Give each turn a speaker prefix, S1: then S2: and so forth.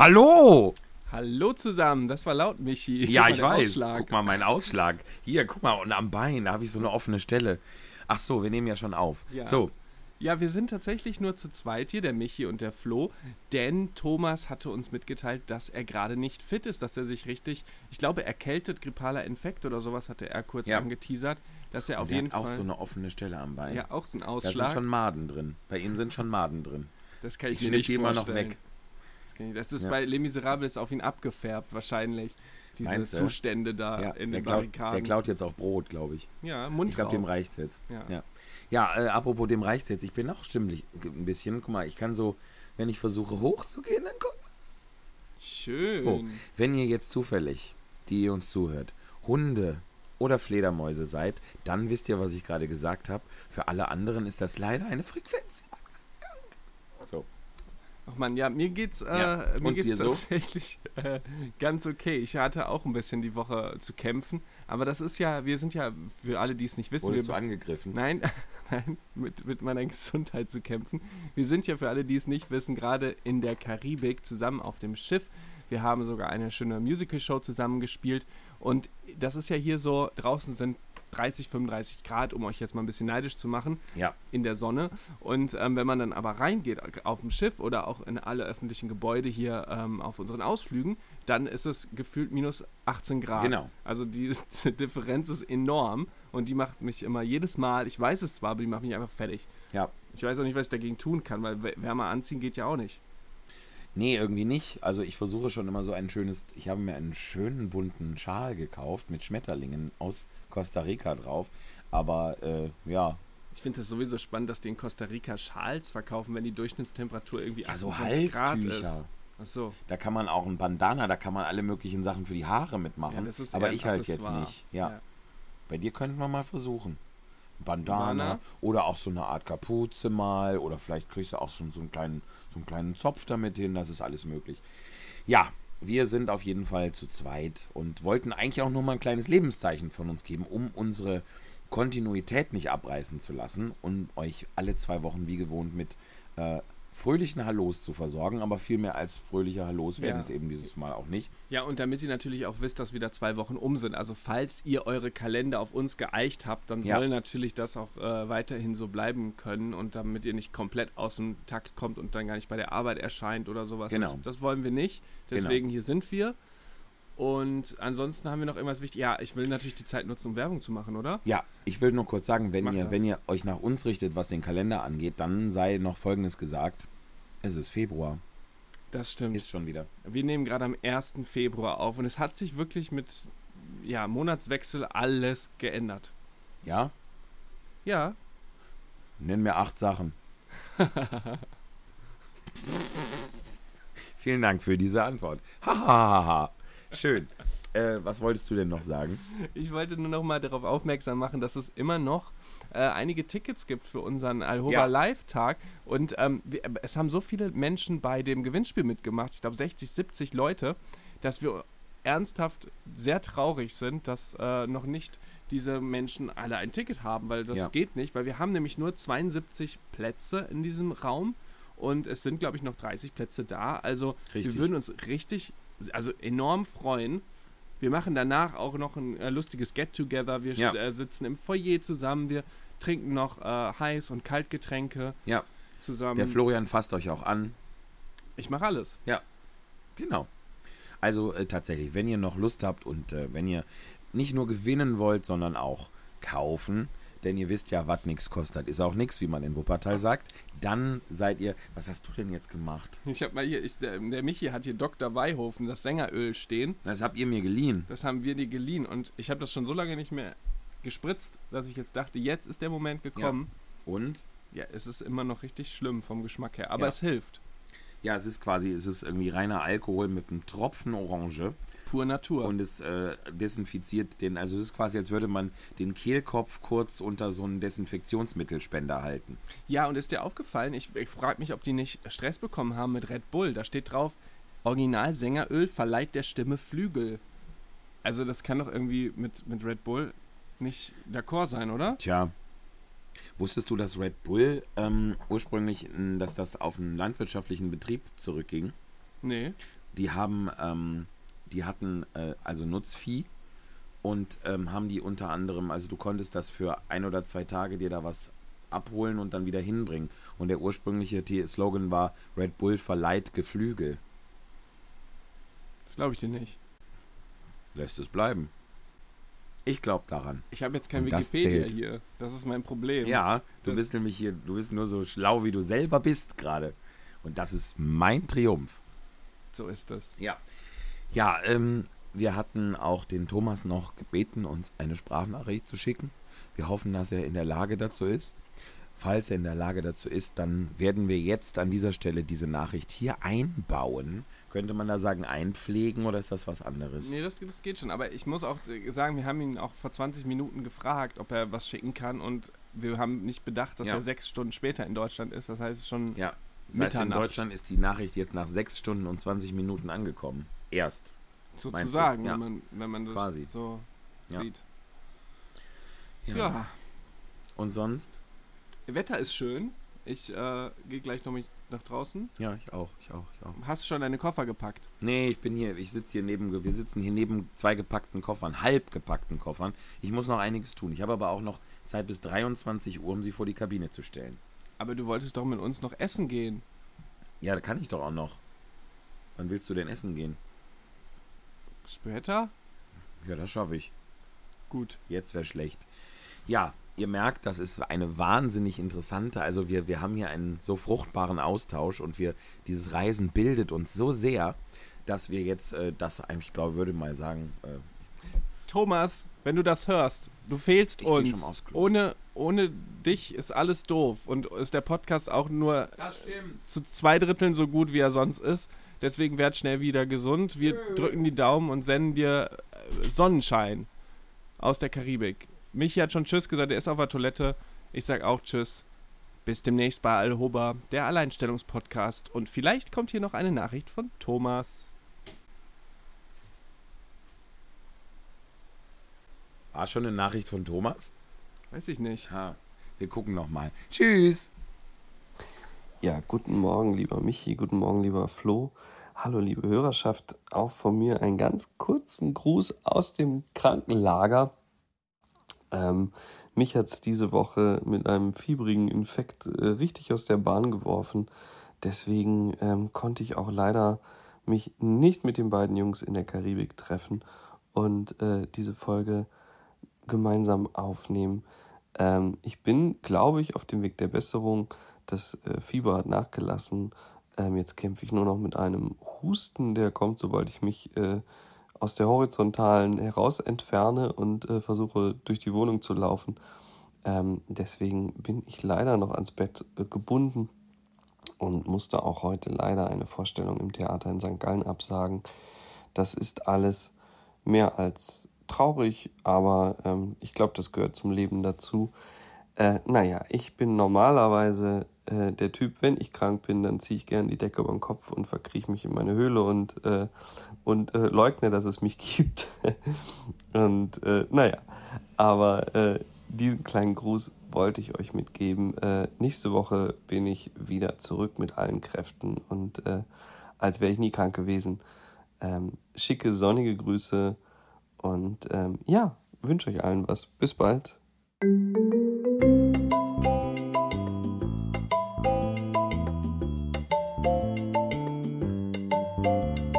S1: Hallo!
S2: Hallo zusammen, das war laut, Michi.
S1: Ja, ich weiß.
S2: Ausschlag.
S1: Guck mal, mein Ausschlag. Hier, guck mal, und am Bein, da habe ich so eine offene Stelle. Ach so, wir nehmen ja schon auf.
S2: Ja.
S1: So,
S2: Ja, wir sind tatsächlich nur zu zweit hier, der Michi und der Flo, denn Thomas hatte uns mitgeteilt, dass er gerade nicht fit ist, dass er sich richtig, ich glaube, erkältet, grippaler Infekt oder sowas hatte er kurz
S1: Ja.
S2: angeteasert, dass er auf
S1: der
S2: jeden
S1: hat auch
S2: Fall
S1: so eine offene Stelle am Bein.
S2: ja auch so ein
S1: da
S2: Ausschlag.
S1: sind schon Maden drin. Bei ihm sind schon Maden drin.
S2: das kann ich,
S1: Ich
S2: mir nicht
S1: die immer noch
S2: vorstellen.
S1: weg.
S2: Ich, das ist
S1: Ja.
S2: bei Les Miserables auf ihn abgefärbt wahrscheinlich. Diese
S1: Meinst du?
S2: Zustände da
S1: Ja,
S2: in
S1: der,
S2: den
S1: klaut,
S2: Barrikaden.
S1: der klaut jetzt auch Brot, glaube ich.
S2: ja,
S1: Ich
S2: Mundraub.
S1: glaube, dem reicht's jetzt.
S2: Ja.
S1: Ja, ja äh, apropos dem reicht's jetzt. Ich bin auch stimmlich ein bisschen. Guck mal, ich kann so, wenn ich versuche hochzugehen, dann guck
S2: Schön.
S1: So, wenn ihr jetzt zufällig, die ihr uns zuhört, Hunde oder Fledermäuse seid, dann wisst ihr, was ich gerade gesagt habe. Für alle anderen ist das leider eine Frequenz. So.
S2: Ach man, ja, mir geht's, äh,
S1: Ja,
S2: mir geht's
S1: so?
S2: tatsächlich äh, ganz okay. Ich hatte auch ein bisschen die Woche zu kämpfen, aber das ist ja, wir sind ja, für alle, die es nicht wissen,
S1: Wurdest
S2: wir
S1: du angegriffen?
S2: Nein, nein, mit, mit meiner Gesundheit zu kämpfen. Wir sind ja für alle, die es nicht wissen, gerade in der Karibik zusammen auf dem Schiff. Wir haben sogar eine schöne Musical-Show zusammen gespielt. Und das ist ja hier so, draußen sind 30, 35 Grad, um euch jetzt mal ein bisschen neidisch zu machen,
S1: Ja.
S2: in der Sonne. Und ähm, wenn man dann aber reingeht auf dem Schiff oder auch in alle öffentlichen Gebäude hier ähm, auf unseren Ausflügen, dann ist es gefühlt minus 18 Grad.
S1: Genau.
S2: Also die Differenz ist enorm und die macht mich immer jedes Mal, ich weiß es zwar, aber die macht mich einfach fertig.
S1: Ja.
S2: Ich weiß auch nicht, was ich dagegen tun kann, weil wär- wärmer anziehen geht ja auch nicht.
S1: Nee, irgendwie nicht. Also ich versuche schon immer so ein schönes, ich habe mir einen schönen bunten Schal gekauft mit Schmetterlingen aus Costa Rica drauf. Aber äh, ja,
S2: Ich finde es sowieso spannend, dass die in Costa Rica Schals verkaufen, wenn die Durchschnittstemperatur irgendwie
S1: ja so
S2: 28 Grad ist.
S1: Halstücher.
S2: Achso.
S1: Da kann man auch ein Bandana, da kann man alle möglichen Sachen für die Haare mitmachen.
S2: Ja, das ist
S1: aber ich halt jetzt nicht. Ja.
S2: Ja.
S1: Bei dir könnten wir mal versuchen. Bandana
S2: Bandana.
S1: oder auch so eine Art Kapuze mal oder vielleicht kriegst du auch schon so einen kleinen, so einen kleinen Zopf damit hin, das ist alles möglich. Ja, wir sind auf jeden Fall zu zweit und wollten eigentlich auch nur mal ein kleines Lebenszeichen von uns geben, um unsere Kontinuität nicht abreißen zu lassen und euch alle zwei Wochen wie gewohnt mit äh, fröhlichen Hallos zu versorgen, aber viel mehr als fröhliche Hallos werden
S2: Ja.
S1: es eben dieses Mal auch nicht.
S2: Ja, und damit ihr natürlich auch wisst, dass wieder zwei Wochen um sind. Also falls ihr eure Kalender auf uns geeicht habt, dann
S1: Ja.
S2: soll natürlich das auch äh, weiterhin so bleiben können und damit ihr nicht komplett aus dem Takt kommt und dann gar nicht bei der Arbeit erscheint oder sowas.
S1: Genau.
S2: Das, das wollen wir nicht. Deswegen hier sind wir. Und ansonsten haben wir noch irgendwas wichtig. Ja, ich will natürlich die Zeit nutzen, um Werbung zu machen, oder?
S1: Ja, ich will nur kurz sagen, wenn ihr,
S2: das.
S1: wenn ihr euch nach uns richtet, was den Kalender angeht, dann sei noch Folgendes gesagt. Es ist Februar.
S2: Das stimmt.
S1: Ist schon wieder.
S2: Wir nehmen gerade am 1. Februar auf und es hat sich wirklich mit ja, Monatswechsel alles geändert.
S1: Ja?
S2: Ja,
S1: Nenn mir acht Sachen. Vielen Dank für diese Antwort. Hahaha. Schön. Äh, was wolltest du denn noch sagen?
S2: Ich wollte nur noch mal darauf aufmerksam machen, dass es immer noch äh, einige Tickets gibt für unseren Alhora
S1: Ja.
S2: Live-Tag. Und ähm, wir, es haben so viele Menschen bei dem Gewinnspiel mitgemacht, ich glaube 60, 70 Leute, dass wir ernsthaft sehr traurig sind, dass äh, noch nicht diese Menschen alle ein Ticket haben, weil das
S1: Ja.
S2: geht nicht, weil wir haben nämlich nur 72 Plätze in diesem Raum und es sind, glaube ich, noch 30 Plätze da. Also
S1: Richtig.
S2: wir würden uns richtig, also enorm freuen. Wir machen danach auch noch ein äh, lustiges Get-Together. Wir
S1: Ja.
S2: äh, sitzen im Foyer zusammen. Wir trinken noch äh, Heiß- und Kaltgetränke
S1: Ja,
S2: zusammen.
S1: der Florian fasst euch auch an.
S2: ich mache alles.
S1: Genau. Also äh, tatsächlich, wenn ihr noch Lust habt und äh, wenn ihr nicht nur gewinnen wollt, sondern auch kaufen, denn ihr wisst ja, was nichts kostet, ist auch nichts, wie man in Wuppertal sagt, dann seid ihr. Was hast du denn jetzt gemacht?
S2: Ich habe mal hier, ich, der, der Michi hat hier Dr. Weihofen, das Sängeröl stehen.
S1: Das habt ihr mir geliehen.
S2: Das haben wir dir geliehen und ich habe das schon so lange nicht mehr gespritzt, dass ich jetzt dachte, jetzt ist der Moment gekommen.
S1: Und
S2: Ja, es ist immer noch richtig schlimm vom Geschmack her, aber
S1: Ja.
S2: es hilft.
S1: Ja, es ist quasi, es ist irgendwie reiner Alkohol mit einem Tropfen Orange.
S2: Pur Natur.
S1: Und es äh, desinfiziert den, also es ist quasi, als würde man den Kehlkopf kurz unter so einen Desinfektionsmittelspender halten.
S2: Ja, und ist dir aufgefallen, ich, ich frage mich, ob die nicht Stress bekommen haben mit Red Bull. Da steht drauf, Original-Sängeröl verleiht der Stimme Flügel. Also das kann doch irgendwie mit, mit Red Bull nicht d'accord sein, oder?
S1: Tja. Wusstest du, dass Red Bull ähm, ursprünglich, dass das auf einen landwirtschaftlichen Betrieb zurückging?
S2: Nee.
S1: Die haben ähm, die hatten äh, also Nutzvieh und ähm, haben die unter anderem, also du konntest das für ein oder zwei Tage dir da was abholen und dann wieder hinbringen. Und der ursprüngliche Slogan war Red Bull verleiht Geflügel.
S2: Das glaube ich dir nicht.
S1: Lässt es bleiben. Ich glaube daran.
S2: Ich habe jetzt kein und Wikipedia das hier. Das ist mein Problem.
S1: Ja, du das bist nämlich hier, du bist nur so schlau, wie du selber bist gerade. Und das ist mein Triumph.
S2: So ist das.
S1: Ja. Ja, ähm, wir hatten auch den Thomas noch gebeten, uns eine Sprachnachricht zu schicken. Wir hoffen, dass er in der Lage dazu ist. Falls er in der Lage dazu ist, dann werden wir jetzt an dieser Stelle diese Nachricht hier einbauen. Könnte man da sagen, einpflegen oder ist das was anderes?
S2: Nee, das, das geht schon. Aber ich muss auch sagen, wir haben ihn auch vor 20 Minuten gefragt, ob er was schicken kann. Und wir haben nicht bedacht, dass ja. er sechs Stunden später in Deutschland ist. Das heißt schon.
S1: Ja, das heißt, in Deutschland ist die Nachricht jetzt nach sechs Stunden und 20 Minuten angekommen erst.
S2: Sozusagen, ja. wenn, man, wenn man das
S1: Quasi.
S2: so sieht.
S1: Ja. ja. Und sonst?
S2: Wetter ist schön. Ich äh, gehe gleich noch mich nach draußen.
S1: Ja, ich auch, ich auch, ich auch.
S2: Hast du schon deine Koffer gepackt?
S1: Nee, ich bin hier, ich sitze hier neben, wir sitzen hier neben zwei gepackten Koffern, halb gepackten Koffern. Ich muss noch einiges tun. Ich habe aber auch noch Zeit bis 23 Uhr, um sie vor die Kabine zu stellen.
S2: Aber du wolltest doch mit uns noch essen gehen.
S1: Ja, da kann ich doch auch noch. Wann willst du denn essen gehen?
S2: Später?
S1: Ja, das schaffe ich.
S2: Gut.
S1: Jetzt wäre schlecht. Ja, ihr merkt, das ist eine wahnsinnig interessante, also wir, wir haben hier einen so fruchtbaren Austausch und wir, dieses Reisen bildet uns so sehr, dass wir jetzt äh, das eigentlich, glaube würde mal sagen. Äh,
S2: Thomas, wenn du das hörst, du fehlst uns. Ohne, ohne dich ist alles doof und ist der Podcast auch nur zu zwei Dritteln so gut, wie er sonst ist. Deswegen werd schnell wieder gesund. Wir drücken die Daumen und senden dir äh, Sonnenschein aus der Karibik. Michi hat schon Tschüss gesagt, er ist auf der Toilette. Ich sag auch Tschüss. Bis demnächst bei Alhoba, der Alleinstellungspodcast. Und vielleicht kommt hier noch eine Nachricht von Thomas.
S1: War schon eine Nachricht von Thomas?
S2: Weiß ich nicht.
S1: Ha, wir gucken nochmal. Tschüss.
S3: Ja, guten Morgen, lieber Michi, guten Morgen, lieber Flo. Hallo, liebe Hörerschaft. Auch von mir einen ganz kurzen Gruß aus dem Krankenlager. Ähm, mich hat es diese Woche mit einem fiebrigen Infekt äh, richtig aus der Bahn geworfen. Deswegen ähm, konnte ich auch leider mich nicht mit den beiden Jungs in der Karibik treffen und äh, diese Folge gemeinsam aufnehmen. Ähm, ich bin, glaube ich, auf dem Weg der Besserung. Das äh, Fieber hat nachgelassen. Ähm, jetzt kämpfe ich nur noch mit einem Husten, der kommt, sobald ich mich äh, aus der horizontalen heraus entferne und äh, versuche durch die Wohnung zu laufen. Ähm, deswegen bin ich leider noch ans Bett äh, gebunden und musste auch heute leider eine Vorstellung im Theater in St. Gallen absagen. Das ist alles mehr als traurig, aber ähm, ich glaube, das gehört zum Leben dazu. Äh, naja, ich bin normalerweise äh, der Typ, wenn ich krank bin, dann ziehe ich gern die Decke über den Kopf und verkrieche mich in meine Höhle und, äh, und äh, leugne, dass es mich gibt. und äh, naja, aber äh, diesen kleinen Gruß wollte ich euch mitgeben. Äh, nächste Woche bin ich wieder zurück mit allen Kräften und als wäre ich nie krank gewesen. Ähm, schicke sonnige Grüße und ähm, ja, wünsche euch allen was. Bis bald. Música